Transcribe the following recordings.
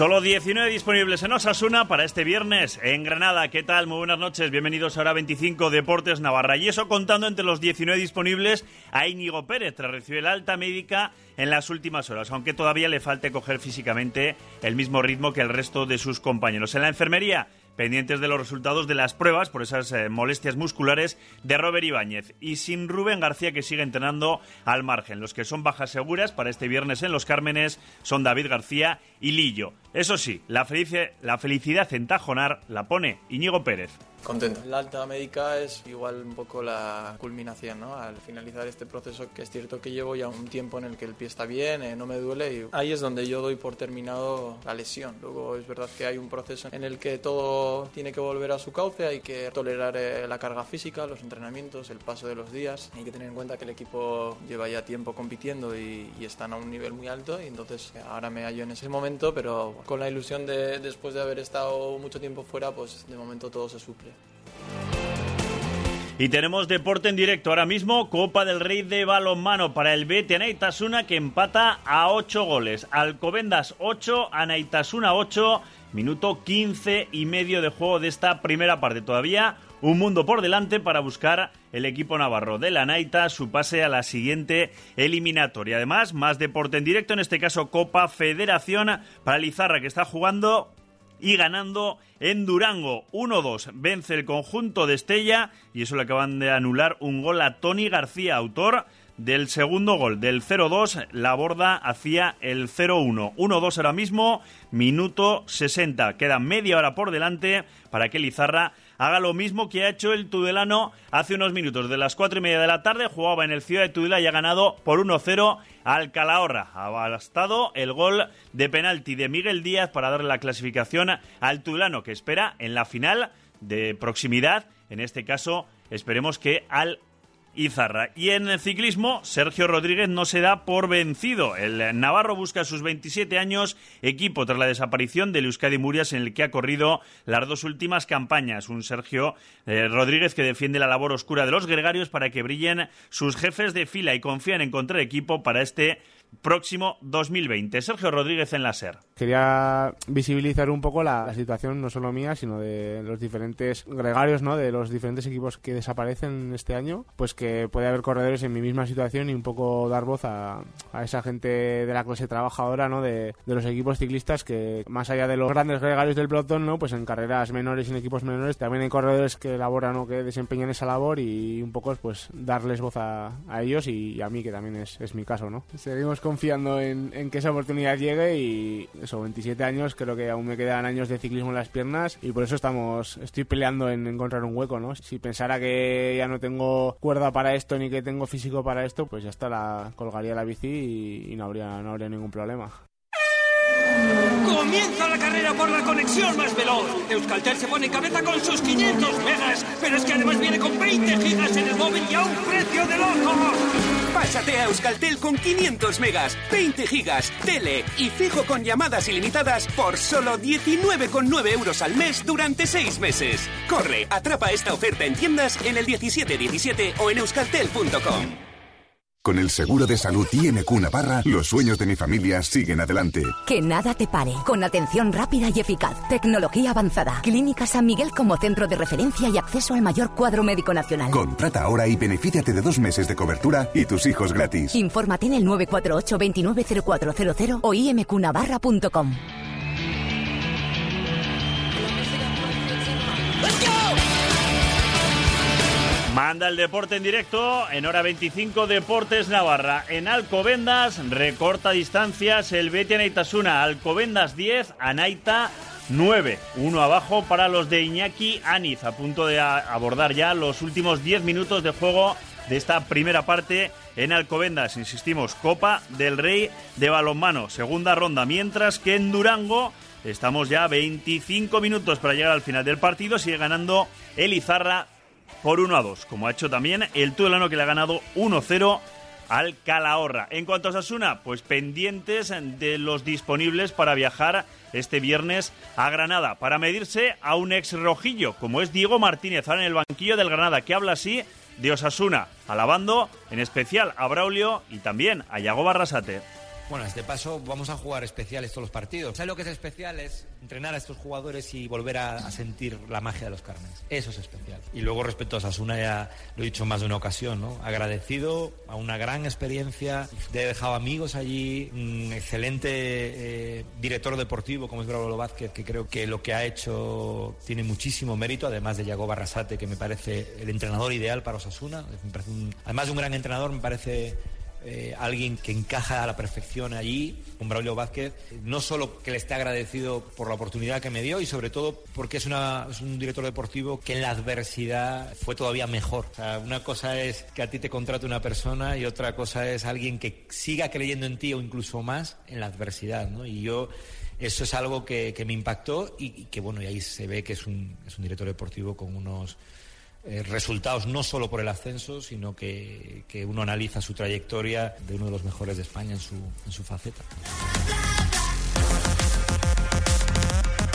Solo 19 disponibles en Osasuna para este viernes en Granada. ¿Qué tal? Muy buenas noches. Bienvenidos a Hora 25 Deportes Navarra. Y eso contando entre los 19 disponibles a Íñigo Pérez tras recibir la alta médica en las últimas horas, aunque todavía le falte coger físicamente el mismo ritmo que el resto de sus compañeros. En la enfermería pendientes de los resultados de las pruebas por esas eh, molestias musculares de Robert Ibáñez y sin Rubén García que sigue entrenando al margen. Los que son bajas seguras para este viernes en Los Cármenes son David García y Lillo. Eso sí, la, la felicidad en Tajonar la pone Íñigo Pérez. Contento. La alta médica es igual un poco la culminación, ¿no? Al finalizar este proceso, que es cierto que llevo ya un tiempo en el que el pie está bien, eh, no me duele, y ahí es donde yo doy por terminado la lesión. Luego es verdad que hay un proceso en el que todo tiene que volver a su cauce, hay que tolerar eh, la carga física, los entrenamientos, el paso de los días. Hay que tener en cuenta que el equipo lleva ya tiempo compitiendo y, y están a un nivel muy alto, y entonces ahora me hallo en ese momento, pero con la ilusión de después de haber estado mucho tiempo fuera, pues de momento todo se suple. Y tenemos deporte en directo ahora mismo, Copa del Rey de balonmano para el BT Anaitasuna que empata a 8 goles. Alcobendas 8, Anaitasuna 8, minuto 15 y medio de juego de esta primera parte. Todavía un mundo por delante para buscar el equipo navarro de la Naita su pase a la siguiente eliminatoria. Además, más deporte en directo, en este caso Copa Federación para Lizarra que está jugando y ganando en Durango. 1-2 vence el conjunto de Estella y eso le acaban de anular un gol a Tony García, autor del segundo gol del 0-2, la borda hacía el 0-1. 1-2 ahora mismo, minuto 60. Queda media hora por delante para que Lizarra haga lo mismo que ha hecho el Tudelano hace unos minutos. De las cuatro y media de la tarde jugaba en el Ciudad de Tudela y ha ganado por 1-0 al Calahorra. Ha bastado el gol de penalti de Miguel Díaz para darle la clasificación al Tudelano que espera en la final de proximidad. En este caso, esperemos que al Izarra. Y en el ciclismo, Sergio Rodríguez no se da por vencido. El Navarro busca sus 27 años, equipo tras la desaparición del Euskadi Murias en el que ha corrido las dos últimas campañas. Un Sergio eh, Rodríguez que defiende la labor oscura de los gregarios para que brillen sus jefes de fila y confían en encontrar equipo para este próximo 2020. Sergio Rodríguez en la SER. Quería visibilizar un poco la, situación no solo mía, sino de los diferentes gregarios, ¿no? De los diferentes equipos que desaparecen este año, pues que puede haber corredores en mi misma situación y un poco dar voz a, esa gente de la clase trabajadora, ¿no? De, los equipos ciclistas que más allá de los grandes gregarios del pelotón, ¿no? Pues en carreras menores y en equipos menores también hay corredores que elaboran o que desempeñan esa labor y un poco pues darles voz a, ellos y, a mí que también es, es mi caso, ¿no? Seguimos confiando en, que esa oportunidad llegue y eso, 27 años, creo que aún me quedan años de ciclismo en las piernas y por eso estamos, estoy peleando en encontrar un hueco, ¿no? Si pensara que ya no tengo cuerda para esto ni que tengo físico para esto, pues ya está, la colgaría la bici y, y no, habría, no habría ningún problema. Comienza la carrera por la conexión más veloz. Euskaltel se pone en cabeza con sus 500 megas, pero es que además viene con 20 gigas en el móvil y a un precio de locos. Pásate a Euskaltel con 500 megas, 20 gigas, tele y fijo con llamadas ilimitadas por solo 19,9 euros al mes durante 6 meses. Corre, atrapa esta oferta en tiendas en el 1717 o en euskaltel.com. Con el seguro de salud IMQ Navarra, los sueños de mi familia siguen adelante. Que nada te pare, con atención rápida y eficaz, tecnología avanzada, Clínica San Miguel como centro de referencia y acceso al mayor cuadro médico nacional. Contrata ahora y benefíciate de dos meses de cobertura y tus hijos gratis. Infórmate en el 948 290400 o imqnavarra.com. Manda el deporte en directo en hora 25 Deportes Navarra. En Alcobendas recorta distancias el Betia Anaitasuna. Alcobendas 10, Anaita 9. Uno abajo para los de Iñaki Aniz. A punto de abordar ya los últimos 10 minutos de juego de esta primera parte en Alcobendas. Insistimos, Copa del Rey de Balonmano. Segunda ronda. Mientras que en Durango estamos ya 25 minutos para llegar al final del partido. Sigue ganando Elizarra por 1 a 2, como ha hecho también el Tudelano que le ha ganado 1-0 al Calahorra. En cuanto a Sasuna, pues pendientes de los disponibles para viajar este viernes a Granada para medirse a un ex rojillo, como es Diego Martínez, ahora en el banquillo del Granada, que habla así de Osasuna, alabando en especial a Braulio y también a Yago Barrasate. Bueno, este paso vamos a jugar especiales todos los partidos. ¿Sabes lo que es especial? Es entrenar a estos jugadores y volver a, sentir la magia de los carnes. Eso es especial. Y luego respecto a Sasuna ya lo he dicho más de una ocasión, ¿no? Agradecido a una gran experiencia, he dejado amigos allí, un excelente eh, director deportivo como es Bravo Vázquez, que creo que lo que ha hecho tiene muchísimo mérito, además de Yago Barrasate, que me parece el entrenador ideal para Osasuna. además de un gran entrenador, me parece eh, alguien que encaja a la perfección allí, un Braulio Vázquez, no solo que le esté agradecido por la oportunidad que me dio y sobre todo porque es, un director deportivo que en la adversidad fue todavía mejor. una cosa es que a ti te contrate una persona y otra cosa es alguien que siga creyendo en ti o incluso más en la adversidad, Y yo eso es algo que, me impactó y, que bueno, y ahí se ve que es un, es un director deportivo con unos eh, resultados no solo por el ascenso, sino que, que, uno analiza su trayectoria de uno de los mejores de España en su, en su faceta.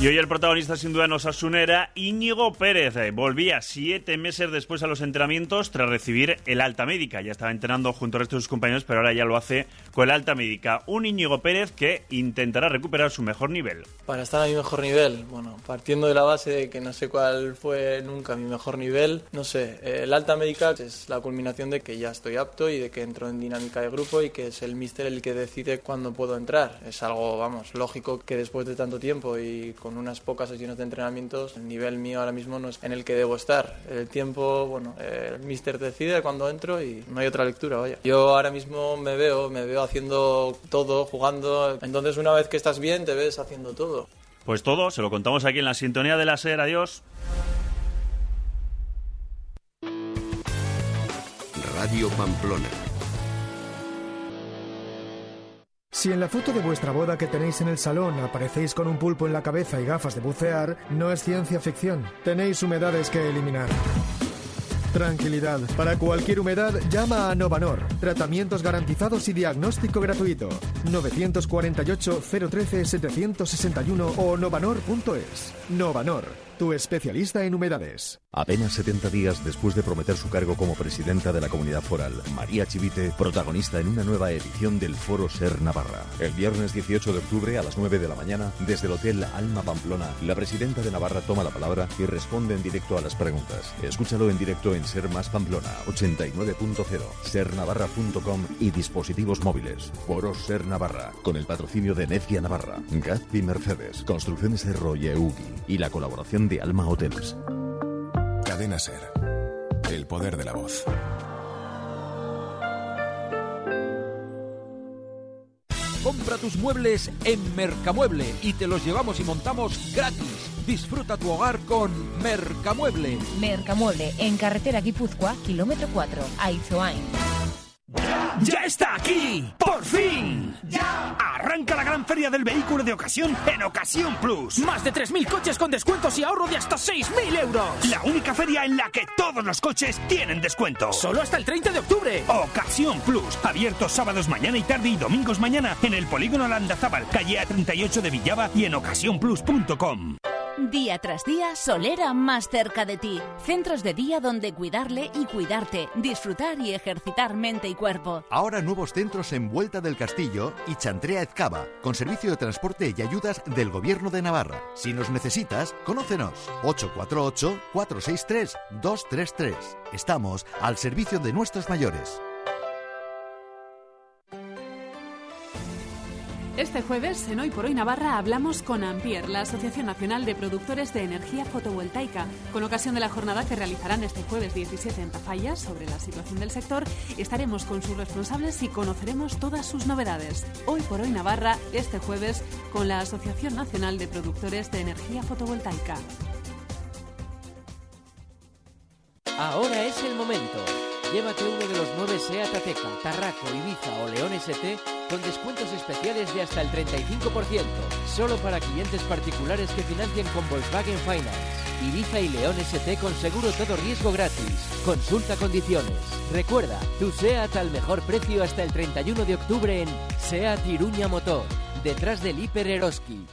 Y hoy el protagonista sin duda nos asunera Íñigo Pérez. Volvía siete meses después a los entrenamientos tras recibir el alta médica. Ya estaba entrenando junto al resto de sus compañeros, pero ahora ya lo hace con el alta médica. Un Íñigo Pérez que intentará recuperar su mejor nivel. Para estar a mi mejor nivel, bueno, partiendo de la base de que no sé cuál fue nunca mi mejor nivel, no sé, el alta médica es la culminación de que ya estoy apto y de que entro en dinámica de grupo y que es el míster el que decide cuándo puedo entrar. Es algo, vamos, lógico que después de tanto tiempo y con con unas pocas sesiones de entrenamientos, el nivel mío ahora mismo no es en el que debo estar. El tiempo, bueno, el mister decide cuando entro y no hay otra lectura, vaya. Yo ahora mismo me veo, me veo haciendo todo, jugando. Entonces una vez que estás bien, te ves haciendo todo. Pues todo, se lo contamos aquí en la sintonía de la SER. Adiós. Radio Pamplona Si en la foto de vuestra boda que tenéis en el salón aparecéis con un pulpo en la cabeza y gafas de bucear, no es ciencia ficción. Tenéis humedades que eliminar. Tranquilidad. Para cualquier humedad, llama a Novanor. Tratamientos garantizados y diagnóstico gratuito. 948-013-761 o novanor.es. Novanor tu especialista en humedades. Apenas 70 días después de prometer su cargo como presidenta de la comunidad foral, María Chivite, protagonista en una nueva edición del Foro Ser Navarra. El viernes 18 de octubre a las 9 de la mañana, desde el Hotel Alma Pamplona, la presidenta de Navarra toma la palabra y responde en directo a las preguntas. Escúchalo en directo en Ser Más Pamplona 89.0, sernavarra.com y dispositivos móviles. Foro Ser Navarra, con el patrocinio de Necia Navarra, Gazpi Mercedes, Construcciones Cerro y Eugi y la colaboración de Alma Hotels. Cadena Ser. El poder de la voz. Compra tus muebles en Mercamueble y te los llevamos y montamos gratis. Disfruta tu hogar con Mercamueble. Mercamueble, en carretera Guipúzcoa, kilómetro 4, Aizoain. ¡Ya está aquí! ¡Por fin! ¡Ya! Arranca la gran feria del vehículo de ocasión en Ocasión Plus. Más de 3.000 coches con descuentos y ahorro de hasta 6.000 euros. La única feria en la que todos los coches tienen descuento. Solo hasta el 30 de octubre. Ocasión Plus. Abierto sábados mañana y tarde y domingos mañana en el Polígono Landazábal, calle A38 de Villava y en ocasiónplus.com. Día tras día, Solera más cerca de ti. Centros de día donde cuidarle y cuidarte, disfrutar y ejercitar mente y cuerpo. Ahora nuevos centros en Vuelta del Castillo y Chantrea Ezcaba, con servicio de transporte y ayudas del Gobierno de Navarra. Si nos necesitas, conócenos. 848-463-233. Estamos al servicio de nuestros mayores. Este jueves, en Hoy por Hoy Navarra, hablamos con Ampier, la Asociación Nacional de Productores de Energía Fotovoltaica, con ocasión de la jornada que realizarán este jueves 17 en Tafalla sobre la situación del sector. Estaremos con sus responsables y conoceremos todas sus novedades. Hoy por Hoy Navarra, este jueves, con la Asociación Nacional de Productores de Energía Fotovoltaica. Ahora es el momento. Llévate uno de los nueve SEAT Ateca, Tarraco, Ibiza o León ST con descuentos especiales de hasta el 35%, solo para clientes particulares que financien con Volkswagen Finance. Ibiza y León ST con seguro todo riesgo gratis. Consulta condiciones. Recuerda, tu SEAT al mejor precio hasta el 31 de octubre en SEAT Iruña Motor, detrás del Hiper Eroski.